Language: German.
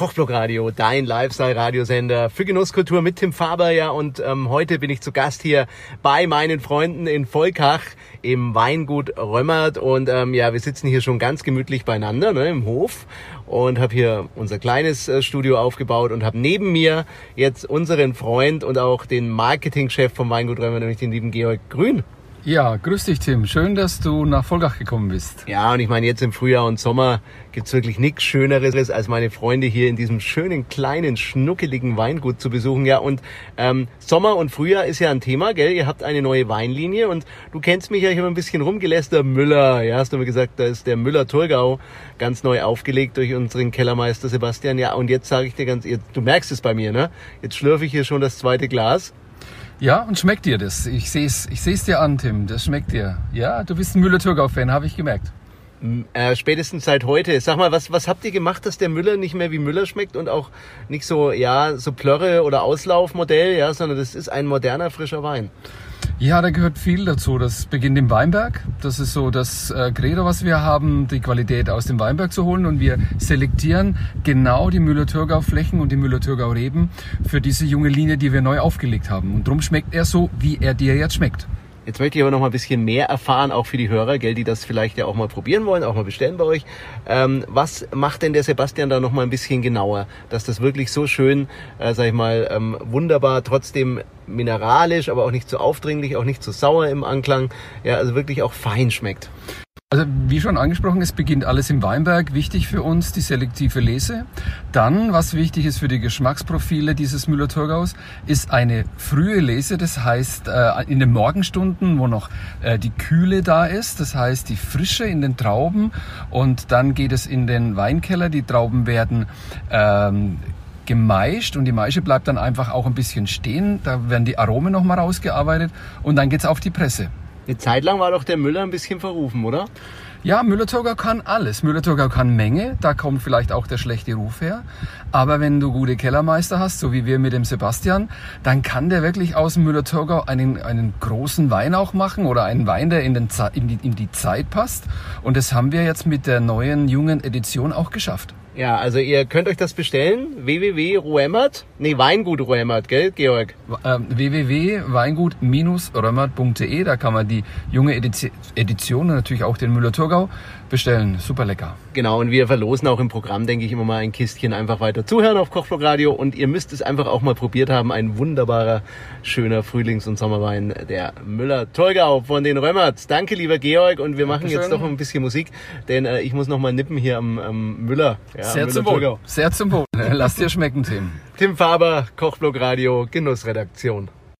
Kochblock-Radio, dein Lifestyle-Radiosender für Genusskultur mit Tim Faber, ja. Und ähm, heute bin ich zu Gast hier bei meinen Freunden in Volkach im Weingut Römmert. Und ähm, ja, wir sitzen hier schon ganz gemütlich beieinander ne, im Hof und habe hier unser kleines äh, Studio aufgebaut und habe neben mir jetzt unseren Freund und auch den Marketingchef vom Weingut Römmert, nämlich den lieben Georg Grün. Ja, grüß dich Tim. Schön, dass du nach Volgach gekommen bist. Ja, und ich meine, jetzt im Frühjahr und Sommer gibt's wirklich nichts Schöneres, als meine Freunde hier in diesem schönen, kleinen, schnuckeligen Weingut zu besuchen. Ja, und ähm, Sommer und Frühjahr ist ja ein Thema, gell? Ihr habt eine neue Weinlinie und du kennst mich ja, ich habe ein bisschen rumgelästert. Müller, ja, hast du mir gesagt, da ist der Müller-Thurgau ganz neu aufgelegt durch unseren Kellermeister Sebastian. Ja, und jetzt sage ich dir ganz, jetzt, du merkst es bei mir, ne? Jetzt schlürfe ich hier schon das zweite Glas. Ja, und schmeckt dir das? Ich sehe es ich seh's dir an, Tim. Das schmeckt dir. Ja, du bist ein Müller-Thurgau-Fan, habe ich gemerkt. Äh, spätestens seit heute. Sag mal, was, was habt ihr gemacht, dass der Müller nicht mehr wie Müller schmeckt und auch nicht so, ja, so Plörre oder Auslaufmodell, ja, sondern das ist ein moderner, frischer Wein. Ja, da gehört viel dazu. Das beginnt im Weinberg. Das ist so das äh, Credo, was wir haben, die Qualität aus dem Weinberg zu holen. Und wir selektieren genau die Müller-Thurgau-Flächen und die Müller-Thurgau-Reben für diese junge Linie, die wir neu aufgelegt haben. Und darum schmeckt er so, wie er dir jetzt schmeckt. Jetzt möchte ich aber noch mal ein bisschen mehr erfahren, auch für die Hörer, gell, die das vielleicht ja auch mal probieren wollen, auch mal bestellen bei euch. Ähm, was macht denn der Sebastian da noch mal ein bisschen genauer, dass das wirklich so schön, äh, sag ich mal, ähm, wunderbar, trotzdem mineralisch, aber auch nicht zu aufdringlich, auch nicht zu sauer im Anklang, ja, also wirklich auch fein schmeckt? Also wie schon angesprochen, es beginnt alles im Weinberg. Wichtig für uns die selektive Lese. Dann, was wichtig ist für die Geschmacksprofile dieses Müller-Thurgaus, ist eine frühe Lese. Das heißt äh, in den Morgenstunden, wo noch äh, die Kühle da ist. Das heißt die Frische in den Trauben. Und dann geht es in den Weinkeller. Die Trauben werden ähm, gemeischt und die Maische bleibt dann einfach auch ein bisschen stehen. Da werden die Aromen nochmal rausgearbeitet und dann geht's auf die Presse. Eine Zeit lang war doch der Müller ein bisschen verrufen, oder? Ja, Müller-Thurgau kann alles. Müller-Thurgau kann Menge, da kommt vielleicht auch der schlechte Ruf her. Aber wenn du gute Kellermeister hast, so wie wir mit dem Sebastian, dann kann der wirklich aus dem Müller-Thurgau einen, einen großen Wein auch machen oder einen Wein, der in, den, in, die, in die Zeit passt. Und das haben wir jetzt mit der neuen, jungen Edition auch geschafft. Ja, also ihr könnt euch das bestellen. www.ruemmert, nee, Weingut Ruemmert, gell, Georg? Ähm, www.weingut-römmert.de, da kann man die junge Edition und natürlich auch den Müller-Thurgau bestellen. Super lecker. Genau, und wir verlosen auch im Programm, denke ich, immer mal ein Kistchen einfach weiter zuhören auf Kochblock Radio und ihr müsst es einfach auch mal probiert haben. Ein wunderbarer, schöner Frühlings- und Sommerwein, der Müller-Thurgau von den Römmerts. Danke, lieber Georg, und wir machen Dankeschön. jetzt doch ein bisschen Musik, denn äh, ich muss noch mal nippen hier am, am Müller. Ja, Sehr zum Wohl. Sehr zum Wohl. Lass dir schmecken, Tim. Tim Faber, Kochblock Radio, Genussredaktion.